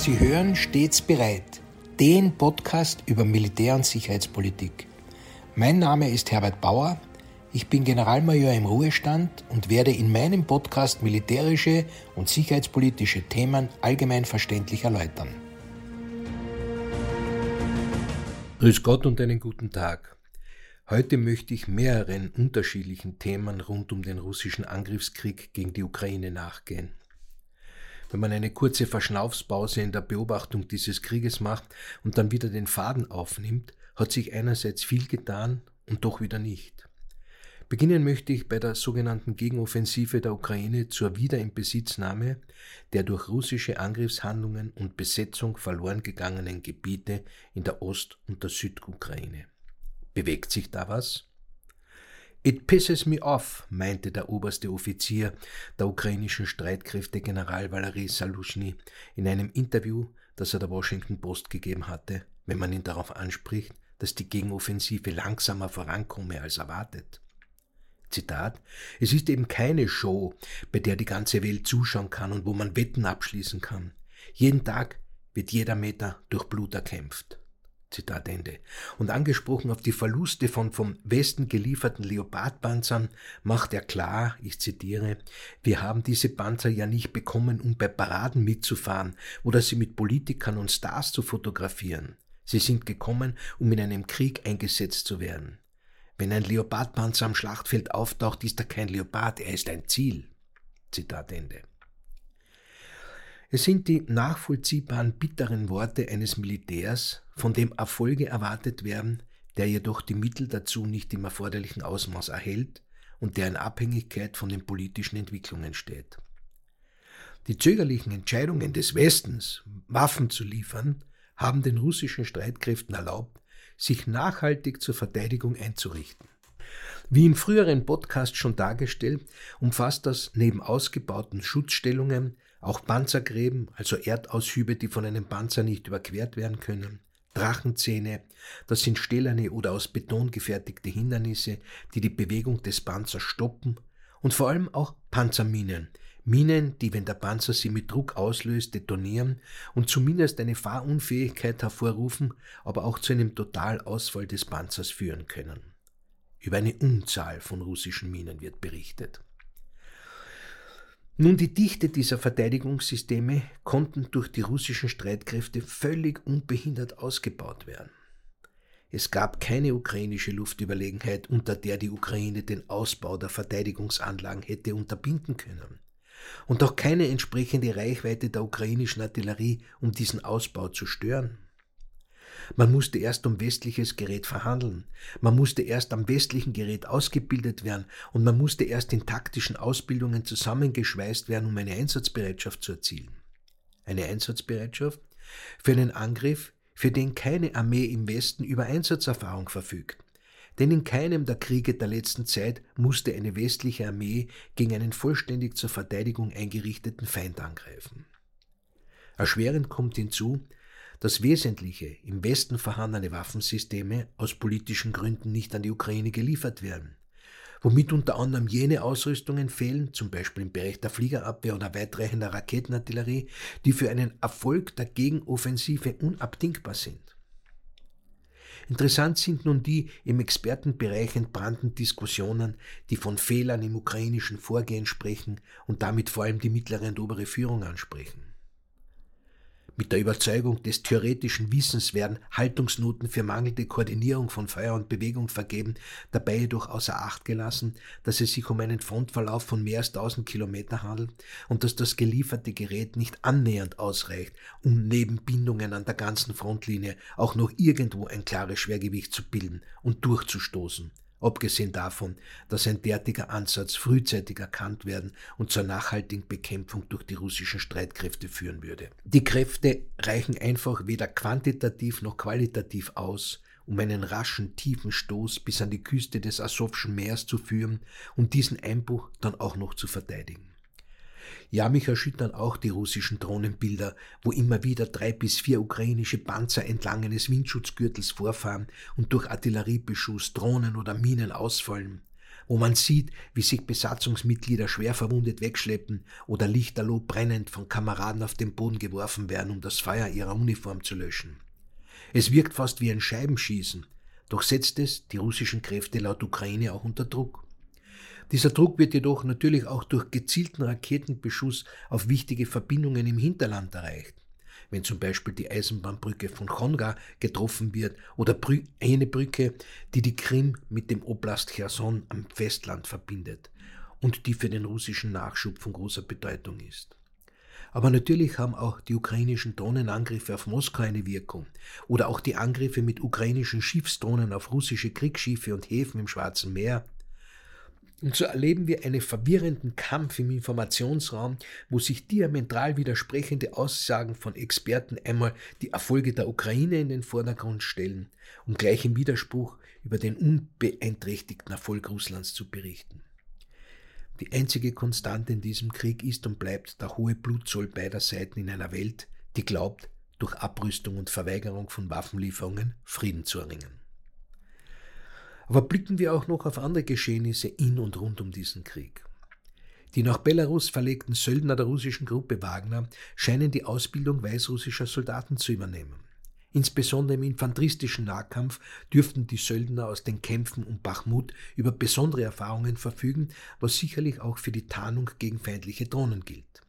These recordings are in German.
Sie hören stets bereit, den Podcast über Militär- und Sicherheitspolitik. Mein Name ist Herbert Bauer. Ich bin Generalmajor im Ruhestand und werde in meinem Podcast militärische und sicherheitspolitische Themen allgemein verständlich erläutern. Grüß Gott und einen guten Tag. Heute möchte ich mehreren unterschiedlichen Themen rund um den russischen Angriffskrieg gegen die Ukraine nachgehen. Wenn man eine kurze Verschnaufspause in der Beobachtung dieses Krieges macht und dann wieder den Faden aufnimmt, hat sich einerseits viel getan und doch wieder nicht. Beginnen möchte ich bei der sogenannten Gegenoffensive der Ukraine zur Wiederinbesitznahme der durch russische Angriffshandlungen und Besetzung verloren gegangenen Gebiete in der Ost- und der Südukraine. Bewegt sich da was? It pisses me off, meinte der oberste Offizier der ukrainischen Streitkräfte General Valery Salushny in einem Interview, das er der Washington Post gegeben hatte, wenn man ihn darauf anspricht, dass die Gegenoffensive langsamer vorankomme als erwartet. Zitat, es ist eben keine Show, bei der die ganze Welt zuschauen kann und wo man Wetten abschließen kann. Jeden Tag wird jeder Meter durch Blut erkämpft. Zitat Ende. Und angesprochen auf die Verluste von vom Westen gelieferten Leopardpanzern macht er klar, ich zitiere, wir haben diese Panzer ja nicht bekommen, um bei Paraden mitzufahren oder sie mit Politikern und Stars zu fotografieren. Sie sind gekommen, um in einem Krieg eingesetzt zu werden. Wenn ein Leopardpanzer am Schlachtfeld auftaucht, ist er kein Leopard, er ist ein Ziel. Zitat Ende. Es sind die nachvollziehbaren bitteren Worte eines Militärs, von dem Erfolge erwartet werden, der jedoch die Mittel dazu nicht im erforderlichen Ausmaß erhält und der in Abhängigkeit von den politischen Entwicklungen steht. Die zögerlichen Entscheidungen des Westens, Waffen zu liefern, haben den russischen Streitkräften erlaubt, sich nachhaltig zur Verteidigung einzurichten. Wie im früheren Podcast schon dargestellt, umfasst das neben ausgebauten Schutzstellungen auch Panzergräben, also Erdaushübe, die von einem Panzer nicht überquert werden können, Drachenzähne, das sind stählerne oder aus Beton gefertigte Hindernisse, die die Bewegung des Panzers stoppen, und vor allem auch Panzerminen, Minen, die, wenn der Panzer sie mit Druck auslöst, detonieren und zumindest eine Fahrunfähigkeit hervorrufen, aber auch zu einem Totalausfall des Panzers führen können. Über eine Unzahl von russischen Minen wird berichtet. Nun, die Dichte dieser Verteidigungssysteme konnten durch die russischen Streitkräfte völlig unbehindert ausgebaut werden. Es gab keine ukrainische Luftüberlegenheit, unter der die Ukraine den Ausbau der Verteidigungsanlagen hätte unterbinden können und auch keine entsprechende Reichweite der ukrainischen Artillerie, um diesen Ausbau zu stören. Man musste erst um westliches Gerät verhandeln, man musste erst am westlichen Gerät ausgebildet werden und man musste erst in taktischen Ausbildungen zusammengeschweißt werden, um eine Einsatzbereitschaft zu erzielen. Eine Einsatzbereitschaft für einen Angriff, für den keine Armee im Westen über Einsatzerfahrung verfügt denn in keinem der Kriege der letzten Zeit musste eine westliche Armee gegen einen vollständig zur Verteidigung eingerichteten Feind angreifen. Erschwerend kommt hinzu, dass wesentliche im Westen vorhandene Waffensysteme aus politischen Gründen nicht an die Ukraine geliefert werden, womit unter anderem jene Ausrüstungen fehlen, zum Beispiel im Bereich der Fliegerabwehr oder weitreichender Raketenartillerie, die für einen Erfolg der Gegenoffensive unabdingbar sind. Interessant sind nun die im Expertenbereich entbrannten Diskussionen, die von Fehlern im ukrainischen Vorgehen sprechen und damit vor allem die mittlere und obere Führung ansprechen. Mit der Überzeugung des theoretischen Wissens werden Haltungsnoten für mangelnde Koordinierung von Feuer und Bewegung vergeben, dabei jedoch außer Acht gelassen, dass es sich um einen Frontverlauf von mehr als 1000 Kilometer handelt und dass das gelieferte Gerät nicht annähernd ausreicht, um neben Bindungen an der ganzen Frontlinie auch noch irgendwo ein klares Schwergewicht zu bilden und durchzustoßen abgesehen davon, dass ein derartiger Ansatz frühzeitig erkannt werden und zur nachhaltigen Bekämpfung durch die russischen Streitkräfte führen würde. Die Kräfte reichen einfach weder quantitativ noch qualitativ aus, um einen raschen, tiefen Stoß bis an die Küste des Asowschen Meers zu führen und diesen Einbruch dann auch noch zu verteidigen. Ja, mich erschüttern auch die russischen Drohnenbilder, wo immer wieder drei bis vier ukrainische Panzer entlang eines Windschutzgürtels vorfahren und durch Artilleriebeschuss, Drohnen oder Minen ausfallen, wo man sieht, wie sich Besatzungsmitglieder schwer verwundet wegschleppen oder lichterloh brennend von Kameraden auf den Boden geworfen werden, um das Feuer ihrer Uniform zu löschen. Es wirkt fast wie ein Scheibenschießen, doch setzt es die russischen Kräfte laut Ukraine auch unter Druck. Dieser Druck wird jedoch natürlich auch durch gezielten Raketenbeschuss auf wichtige Verbindungen im Hinterland erreicht. Wenn zum Beispiel die Eisenbahnbrücke von Chonga getroffen wird oder eine Brücke, die die Krim mit dem Oblast Cherson am Festland verbindet und die für den russischen Nachschub von großer Bedeutung ist. Aber natürlich haben auch die ukrainischen Drohnenangriffe auf Moskau eine Wirkung oder auch die Angriffe mit ukrainischen Schiffsdrohnen auf russische Kriegsschiffe und Häfen im Schwarzen Meer und so erleben wir einen verwirrenden Kampf im Informationsraum, wo sich diametral widersprechende Aussagen von Experten einmal die Erfolge der Ukraine in den Vordergrund stellen, um gleich im Widerspruch über den unbeeinträchtigten Erfolg Russlands zu berichten. Die einzige Konstante in diesem Krieg ist und bleibt der hohe Blutzoll beider Seiten in einer Welt, die glaubt, durch Abrüstung und Verweigerung von Waffenlieferungen Frieden zu erringen. Aber blicken wir auch noch auf andere Geschehnisse in und rund um diesen Krieg. Die nach Belarus verlegten Söldner der russischen Gruppe Wagner scheinen die Ausbildung weißrussischer Soldaten zu übernehmen. Insbesondere im infanteristischen Nahkampf dürften die Söldner aus den Kämpfen um Bachmut über besondere Erfahrungen verfügen, was sicherlich auch für die Tarnung gegen feindliche Drohnen gilt.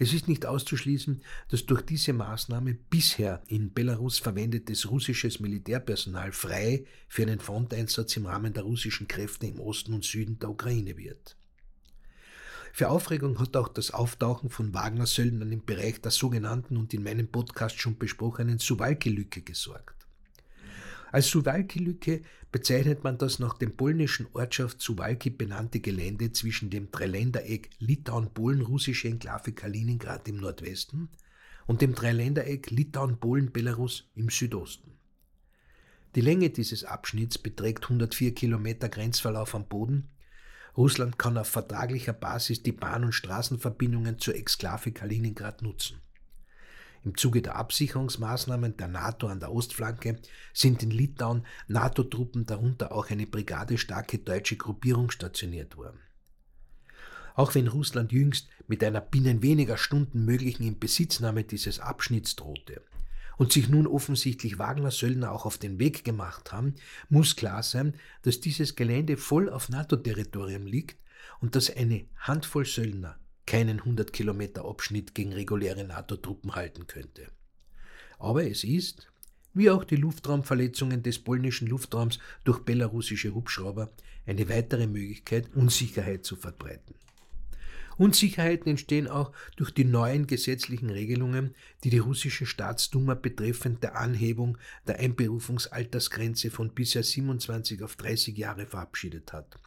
Es ist nicht auszuschließen, dass durch diese Maßnahme bisher in Belarus verwendetes russisches Militärpersonal frei für einen Fronteinsatz im Rahmen der russischen Kräfte im Osten und Süden der Ukraine wird. Für Aufregung hat auch das Auftauchen von Wagner-Söldnern im Bereich der sogenannten und in meinem Podcast schon besprochenen Suwalki-Lücke gesorgt. Als Suwalki-Lücke bezeichnet man das nach dem polnischen Ortschaft Suwalki benannte Gelände zwischen dem Dreiländereck Litauen-Polen-russische Enklave Kaliningrad im Nordwesten und dem Dreiländereck Litauen-Polen-Belarus im Südosten. Die Länge dieses Abschnitts beträgt 104 Kilometer Grenzverlauf am Boden. Russland kann auf vertraglicher Basis die Bahn- und Straßenverbindungen zur Exklave Kaliningrad nutzen. Im Zuge der Absicherungsmaßnahmen der NATO an der Ostflanke sind in Litauen NATO-Truppen, darunter auch eine brigadestarke deutsche Gruppierung, stationiert worden. Auch wenn Russland jüngst mit einer binnen weniger Stunden möglichen Inbesitznahme dieses Abschnitts drohte und sich nun offensichtlich Wagner-Söldner auch auf den Weg gemacht haben, muss klar sein, dass dieses Gelände voll auf NATO-Territorium liegt und dass eine Handvoll Söldner keinen 100 Kilometer Abschnitt gegen reguläre NATO-Truppen halten könnte. Aber es ist, wie auch die Luftraumverletzungen des polnischen Luftraums durch belarussische Hubschrauber, eine weitere Möglichkeit, Unsicherheit zu verbreiten. Unsicherheiten entstehen auch durch die neuen gesetzlichen Regelungen, die die russische Staatsduma betreffend der Anhebung der Einberufungsaltersgrenze von bisher 27 auf 30 Jahre verabschiedet hat.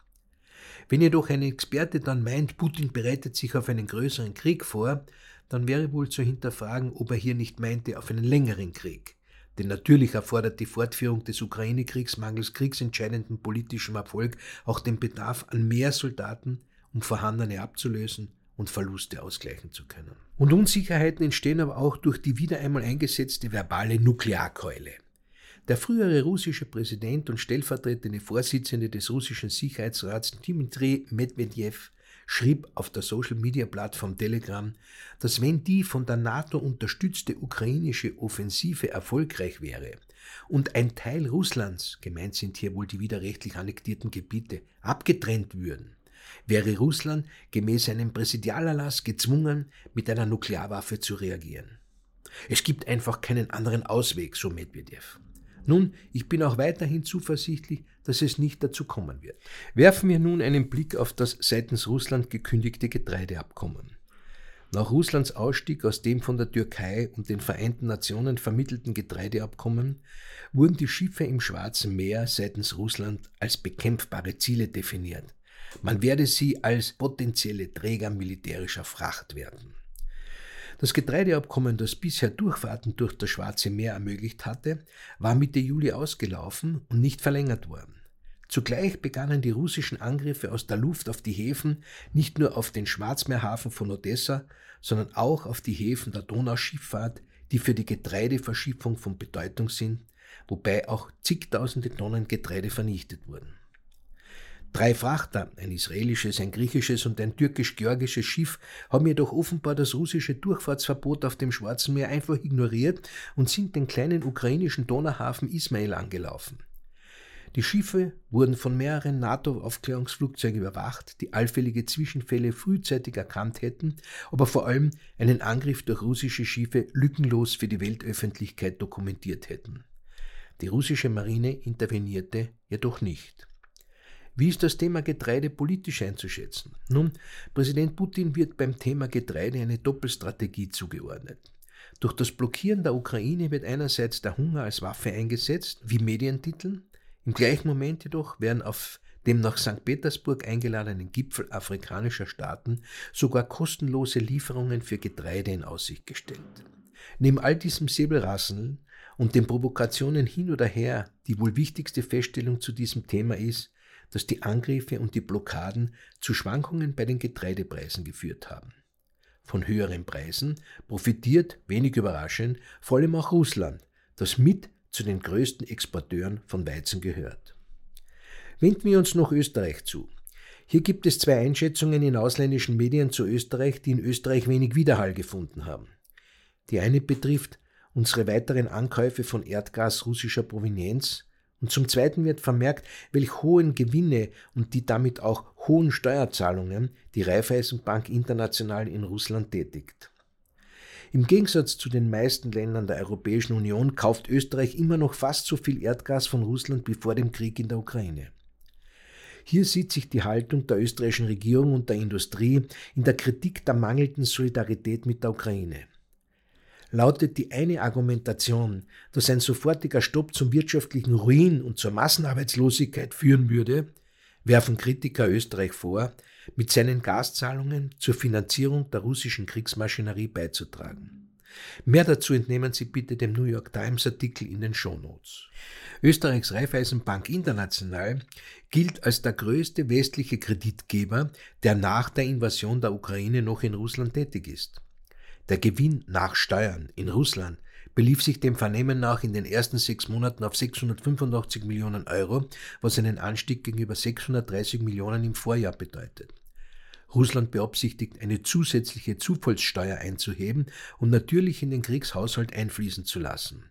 Wenn jedoch ein Experte dann meint, Putin bereitet sich auf einen größeren Krieg vor, dann wäre wohl zu hinterfragen, ob er hier nicht meinte auf einen längeren Krieg. Denn natürlich erfordert die Fortführung des Ukraine-Kriegs mangels kriegsentscheidenden politischem Erfolg auch den Bedarf an mehr Soldaten, um vorhandene abzulösen und Verluste ausgleichen zu können. Und Unsicherheiten entstehen aber auch durch die wieder einmal eingesetzte verbale Nuklearkeule. Der frühere russische Präsident und stellvertretende Vorsitzende des russischen Sicherheitsrats Dmitri Medvedev schrieb auf der Social-Media-Plattform Telegram, dass wenn die von der NATO unterstützte ukrainische Offensive erfolgreich wäre und ein Teil Russlands, gemeint sind hier wohl die widerrechtlich annektierten Gebiete, abgetrennt würden, wäre Russland gemäß einem Präsidialerlass gezwungen, mit einer Nuklearwaffe zu reagieren. Es gibt einfach keinen anderen Ausweg, so Medvedev. Nun, ich bin auch weiterhin zuversichtlich, dass es nicht dazu kommen wird. Werfen wir nun einen Blick auf das seitens Russland gekündigte Getreideabkommen. Nach Russlands Ausstieg aus dem von der Türkei und den Vereinten Nationen vermittelten Getreideabkommen wurden die Schiffe im Schwarzen Meer seitens Russland als bekämpfbare Ziele definiert. Man werde sie als potenzielle Träger militärischer Fracht werden. Das Getreideabkommen, das bisher Durchfahrten durch das Schwarze Meer ermöglicht hatte, war Mitte Juli ausgelaufen und nicht verlängert worden. Zugleich begannen die russischen Angriffe aus der Luft auf die Häfen, nicht nur auf den Schwarzmeerhafen von Odessa, sondern auch auf die Häfen der Donauschifffahrt, die für die Getreideverschiffung von Bedeutung sind, wobei auch zigtausende Tonnen Getreide vernichtet wurden. Drei Frachter, ein israelisches, ein griechisches und ein türkisch-georgisches Schiff, haben jedoch offenbar das russische Durchfahrtsverbot auf dem Schwarzen Meer einfach ignoriert und sind den kleinen ukrainischen Donauhafen Ismail angelaufen. Die Schiffe wurden von mehreren NATO-Aufklärungsflugzeugen überwacht, die allfällige Zwischenfälle frühzeitig erkannt hätten, aber vor allem einen Angriff durch russische Schiffe lückenlos für die Weltöffentlichkeit dokumentiert hätten. Die russische Marine intervenierte jedoch nicht. Wie ist das Thema Getreide politisch einzuschätzen? Nun, Präsident Putin wird beim Thema Getreide eine Doppelstrategie zugeordnet. Durch das Blockieren der Ukraine wird einerseits der Hunger als Waffe eingesetzt, wie Medientiteln, im gleichen Moment jedoch werden auf dem nach St. Petersburg eingeladenen Gipfel afrikanischer Staaten sogar kostenlose Lieferungen für Getreide in Aussicht gestellt. Neben all diesem Säbelrasseln und den Provokationen hin oder her, die wohl wichtigste Feststellung zu diesem Thema ist, dass die Angriffe und die Blockaden zu Schwankungen bei den Getreidepreisen geführt haben. Von höheren Preisen profitiert, wenig überraschend, vor allem auch Russland, das mit zu den größten Exporteuren von Weizen gehört. Wenden wir uns noch Österreich zu. Hier gibt es zwei Einschätzungen in ausländischen Medien zu Österreich, die in Österreich wenig Widerhall gefunden haben. Die eine betrifft unsere weiteren Ankäufe von Erdgas russischer Provenienz und zum Zweiten wird vermerkt, welch hohen Gewinne und die damit auch hohen Steuerzahlungen die Raiffeisenbank international in Russland tätigt. Im Gegensatz zu den meisten Ländern der Europäischen Union kauft Österreich immer noch fast so viel Erdgas von Russland wie vor dem Krieg in der Ukraine. Hier sieht sich die Haltung der österreichischen Regierung und der Industrie in der Kritik der mangelnden Solidarität mit der Ukraine. Lautet die eine Argumentation, dass ein sofortiger Stopp zum wirtschaftlichen Ruin und zur Massenarbeitslosigkeit führen würde, werfen Kritiker Österreich vor, mit seinen Gaszahlungen zur Finanzierung der russischen Kriegsmaschinerie beizutragen. Mehr dazu entnehmen Sie bitte dem New York Times Artikel in den Shownotes. Österreichs Raiffeisenbank International gilt als der größte westliche Kreditgeber, der nach der Invasion der Ukraine noch in Russland tätig ist. Der Gewinn nach Steuern in Russland belief sich dem Vernehmen nach in den ersten sechs Monaten auf 685 Millionen Euro, was einen Anstieg gegenüber 630 Millionen im Vorjahr bedeutet. Russland beabsichtigt, eine zusätzliche Zufallssteuer einzuheben und natürlich in den Kriegshaushalt einfließen zu lassen.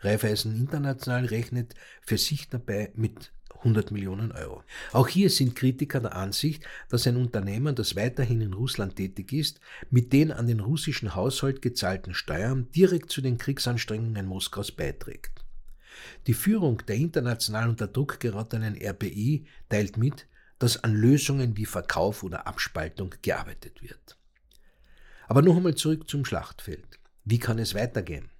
Raiffeisen International rechnet für sich dabei mit 100 Millionen Euro. Auch hier sind Kritiker der Ansicht, dass ein Unternehmen, das weiterhin in Russland tätig ist, mit den an den russischen Haushalt gezahlten Steuern direkt zu den Kriegsanstrengungen Moskaus beiträgt. Die Führung der international unter Druck geratenen RBI teilt mit, dass an Lösungen wie Verkauf oder Abspaltung gearbeitet wird. Aber noch einmal zurück zum Schlachtfeld. Wie kann es weitergehen?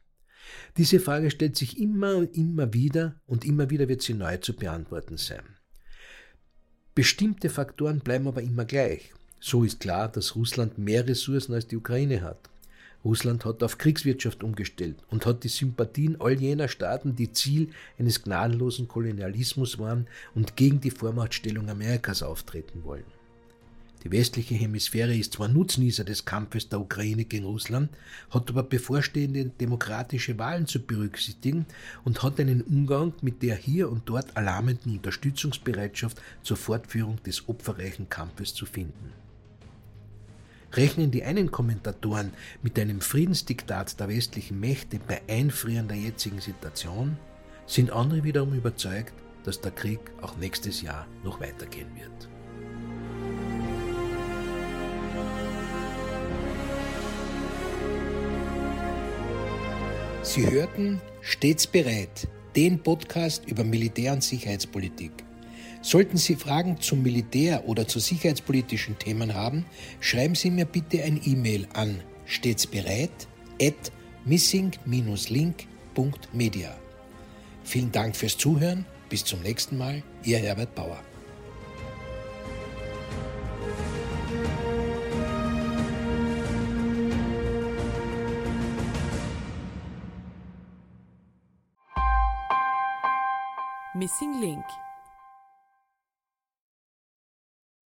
Diese Frage stellt sich immer und immer wieder und immer wieder wird sie neu zu beantworten sein. Bestimmte Faktoren bleiben aber immer gleich. So ist klar, dass Russland mehr Ressourcen als die Ukraine hat. Russland hat auf Kriegswirtschaft umgestellt und hat die Sympathien all jener Staaten, die Ziel eines gnadenlosen Kolonialismus waren und gegen die Vormachtstellung Amerikas auftreten wollen. Die westliche Hemisphäre ist zwar Nutznießer des Kampfes der Ukraine gegen Russland, hat aber bevorstehende demokratische Wahlen zu berücksichtigen und hat einen Umgang mit der hier und dort alarmenden Unterstützungsbereitschaft zur Fortführung des opferreichen Kampfes zu finden. Rechnen die einen Kommentatoren mit einem Friedensdiktat der westlichen Mächte bei Einfrieren der jetzigen Situation, sind andere wiederum überzeugt, dass der Krieg auch nächstes Jahr noch weitergehen wird. Sie hörten Stets bereit, den Podcast über Militär- und Sicherheitspolitik. Sollten Sie Fragen zum Militär oder zu sicherheitspolitischen Themen haben, schreiben Sie mir bitte ein E-Mail an stets bereit at missing-link.media. Vielen Dank fürs Zuhören. Bis zum nächsten Mal. Ihr Herbert Bauer. Missing Link